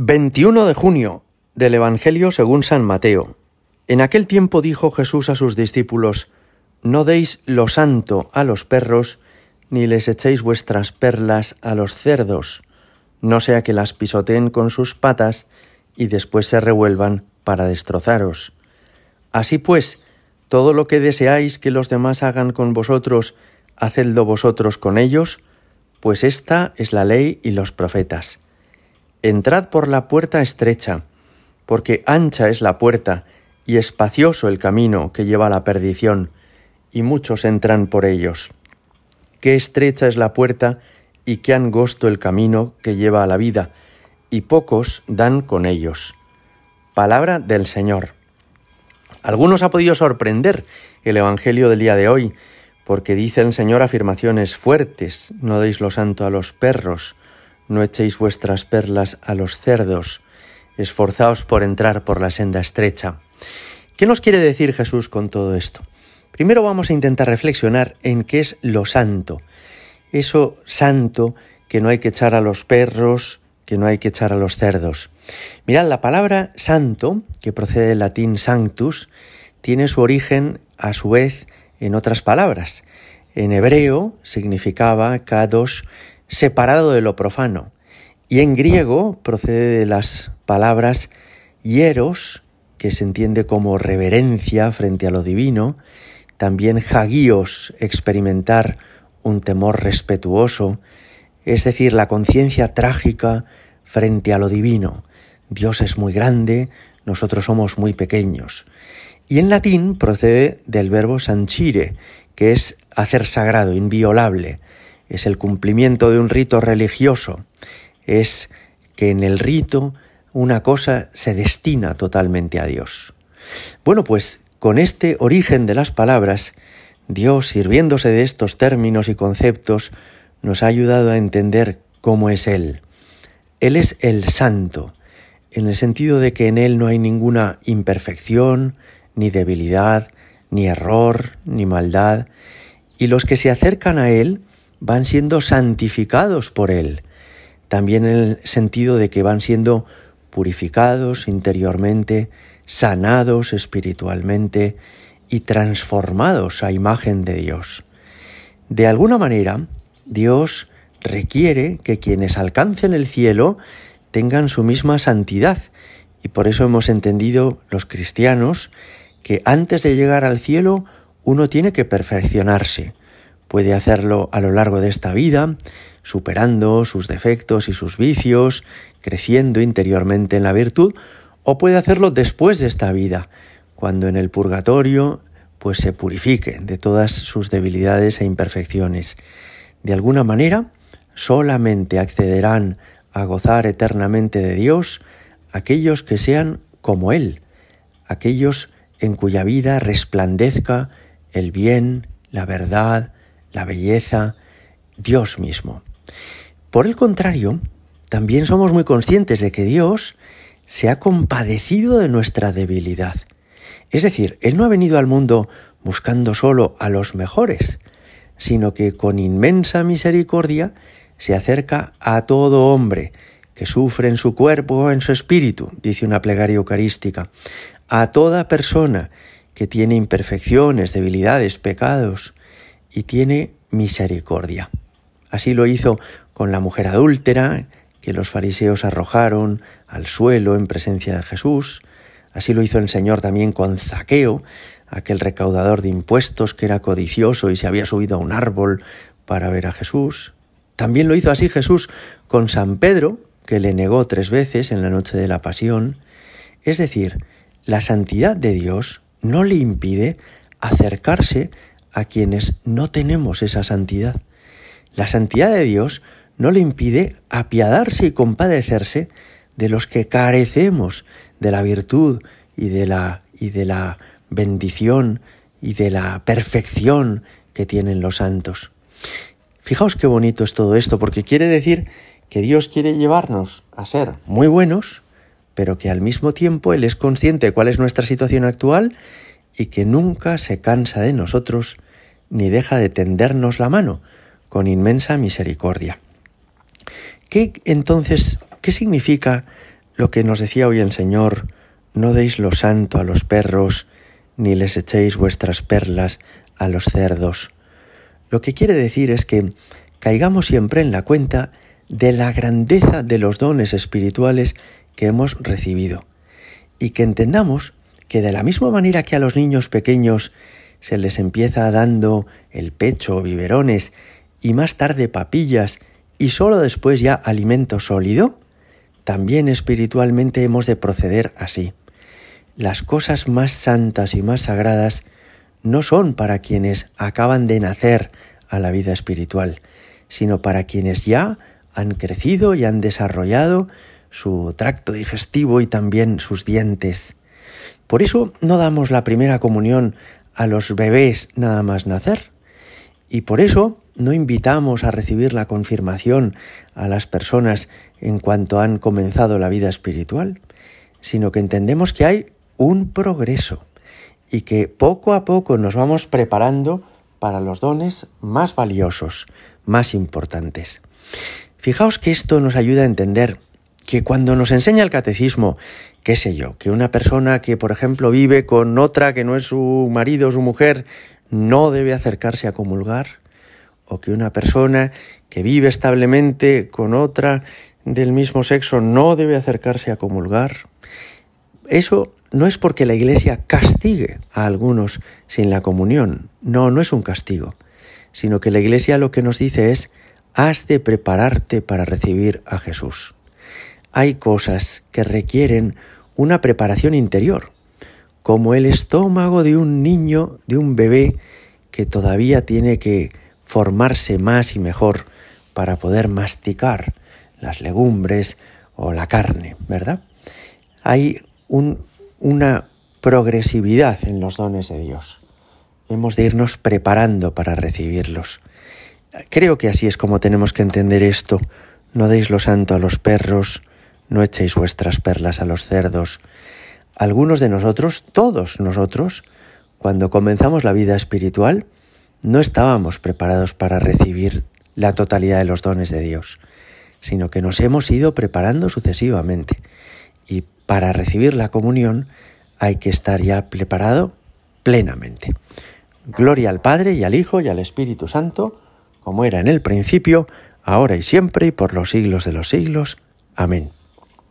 21 de junio del Evangelio según San Mateo. En aquel tiempo dijo Jesús a sus discípulos, No deis lo santo a los perros, ni les echéis vuestras perlas a los cerdos, no sea que las pisoteen con sus patas y después se revuelvan para destrozaros. Así pues, todo lo que deseáis que los demás hagan con vosotros, hacedlo vosotros con ellos, pues esta es la ley y los profetas. Entrad por la puerta estrecha, porque ancha es la puerta y espacioso el camino que lleva a la perdición, y muchos entran por ellos. Qué estrecha es la puerta y qué angosto el camino que lleva a la vida, y pocos dan con ellos. Palabra del Señor. Algunos ha podido sorprender el Evangelio del día de hoy, porque dice el Señor afirmaciones fuertes, no deis lo santo a los perros, no echéis vuestras perlas a los cerdos, esforzaos por entrar por la senda estrecha. ¿Qué nos quiere decir Jesús con todo esto? Primero vamos a intentar reflexionar en qué es lo santo. Eso santo que no hay que echar a los perros, que no hay que echar a los cerdos. Mirad, la palabra santo, que procede del latín sanctus, tiene su origen a su vez en otras palabras. En hebreo significaba kadosh separado de lo profano. Y en griego procede de las palabras hieros, que se entiende como reverencia frente a lo divino, también hagios, experimentar un temor respetuoso, es decir, la conciencia trágica frente a lo divino. Dios es muy grande, nosotros somos muy pequeños. Y en latín procede del verbo sanchire, que es hacer sagrado, inviolable, es el cumplimiento de un rito religioso, es que en el rito una cosa se destina totalmente a Dios. Bueno, pues con este origen de las palabras, Dios, sirviéndose de estos términos y conceptos, nos ha ayudado a entender cómo es Él. Él es el santo, en el sentido de que en Él no hay ninguna imperfección, ni debilidad, ni error, ni maldad, y los que se acercan a Él van siendo santificados por Él, también en el sentido de que van siendo purificados interiormente, sanados espiritualmente y transformados a imagen de Dios. De alguna manera, Dios requiere que quienes alcancen el cielo tengan su misma santidad, y por eso hemos entendido los cristianos que antes de llegar al cielo uno tiene que perfeccionarse, Puede hacerlo a lo largo de esta vida, superando sus defectos y sus vicios, creciendo interiormente en la virtud, o puede hacerlo después de esta vida, cuando en el purgatorio pues se purifique de todas sus debilidades e imperfecciones. De alguna manera, solamente accederán a gozar eternamente de Dios aquellos que sean como Él, aquellos en cuya vida resplandezca el bien, la verdad, la belleza, Dios mismo. Por el contrario, también somos muy conscientes de que Dios se ha compadecido de nuestra debilidad. Es decir, Él no ha venido al mundo buscando solo a los mejores, sino que con inmensa misericordia se acerca a todo hombre que sufre en su cuerpo o en su espíritu, dice una plegaria eucarística, a toda persona que tiene imperfecciones, debilidades, pecados, y tiene misericordia. Así lo hizo con la mujer adúltera, que los fariseos arrojaron al suelo en presencia de Jesús. Así lo hizo el Señor también con Zaqueo, aquel recaudador de impuestos que era codicioso y se había subido a un árbol para ver a Jesús. También lo hizo así Jesús con San Pedro, que le negó tres veces en la noche de la pasión. Es decir, la santidad de Dios no le impide acercarse a quienes no tenemos esa santidad. La santidad de Dios no le impide apiadarse y compadecerse de los que carecemos de la virtud y de la, y de la bendición y de la perfección que tienen los santos. Fijaos qué bonito es todo esto, porque quiere decir que Dios quiere llevarnos a ser muy buenos, pero que al mismo tiempo Él es consciente de cuál es nuestra situación actual y que nunca se cansa de nosotros ni deja de tendernos la mano con inmensa misericordia. ¿Qué entonces, qué significa lo que nos decía hoy el Señor, no deis lo santo a los perros, ni les echéis vuestras perlas a los cerdos. Lo que quiere decir es que caigamos siempre en la cuenta de la grandeza de los dones espirituales que hemos recibido y que entendamos que de la misma manera que a los niños pequeños se les empieza dando el pecho biberones y más tarde papillas y sólo después ya alimento sólido, también espiritualmente hemos de proceder así. Las cosas más santas y más sagradas no son para quienes acaban de nacer a la vida espiritual, sino para quienes ya han crecido y han desarrollado su tracto digestivo y también sus dientes. Por eso no damos la primera comunión a los bebés nada más nacer. Y por eso no invitamos a recibir la confirmación a las personas en cuanto han comenzado la vida espiritual, sino que entendemos que hay un progreso y que poco a poco nos vamos preparando para los dones más valiosos, más importantes. Fijaos que esto nos ayuda a entender que cuando nos enseña el catecismo, qué sé yo, que una persona que, por ejemplo, vive con otra que no es su marido o su mujer, no debe acercarse a comulgar, o que una persona que vive establemente con otra del mismo sexo no debe acercarse a comulgar. Eso no es porque la Iglesia castigue a algunos sin la comunión, no, no es un castigo, sino que la Iglesia lo que nos dice es, has de prepararte para recibir a Jesús. Hay cosas que requieren una preparación interior, como el estómago de un niño, de un bebé que todavía tiene que formarse más y mejor para poder masticar las legumbres o la carne, ¿verdad? Hay una progresividad en los dones de Dios. Hemos de irnos preparando para recibirlos. Creo que así es como tenemos que entender esto. No deis lo santo a los perros, no echéis vuestras perlas a los cerdos. Algunos de nosotros, todos nosotros, cuando comenzamos la vida espiritual, no estábamos preparados para recibir la totalidad de los dones de Dios, sino que nos hemos ido preparando sucesivamente. Y para recibir la comunión hay que estar ya preparado plenamente. Gloria al Padre y al Hijo y al Espíritu Santo, como era en el principio, ahora y siempre y por los siglos de los siglos. Amén.